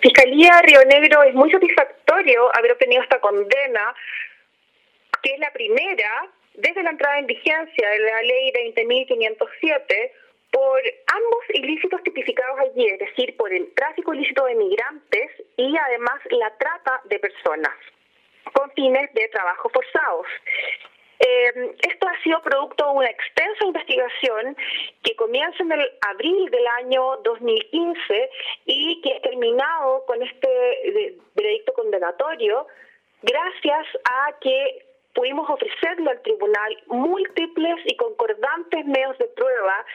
Fiscalía Río Negro es muy satisfactorio haber obtenido esta condena, que es la primera desde la entrada en vigencia de la ley 20.507 por ambos ilícitos tipificados allí, es decir, por el tráfico ilícito de migrantes y además la trata de personas con fines de trabajo forzados. Eh, esto ha sido producto de una extensa investigación que comienza en el abril del año 2015 y que terminado con este veredicto condenatorio gracias a que pudimos ofrecerle al tribunal múltiples y concordantes medios de prueba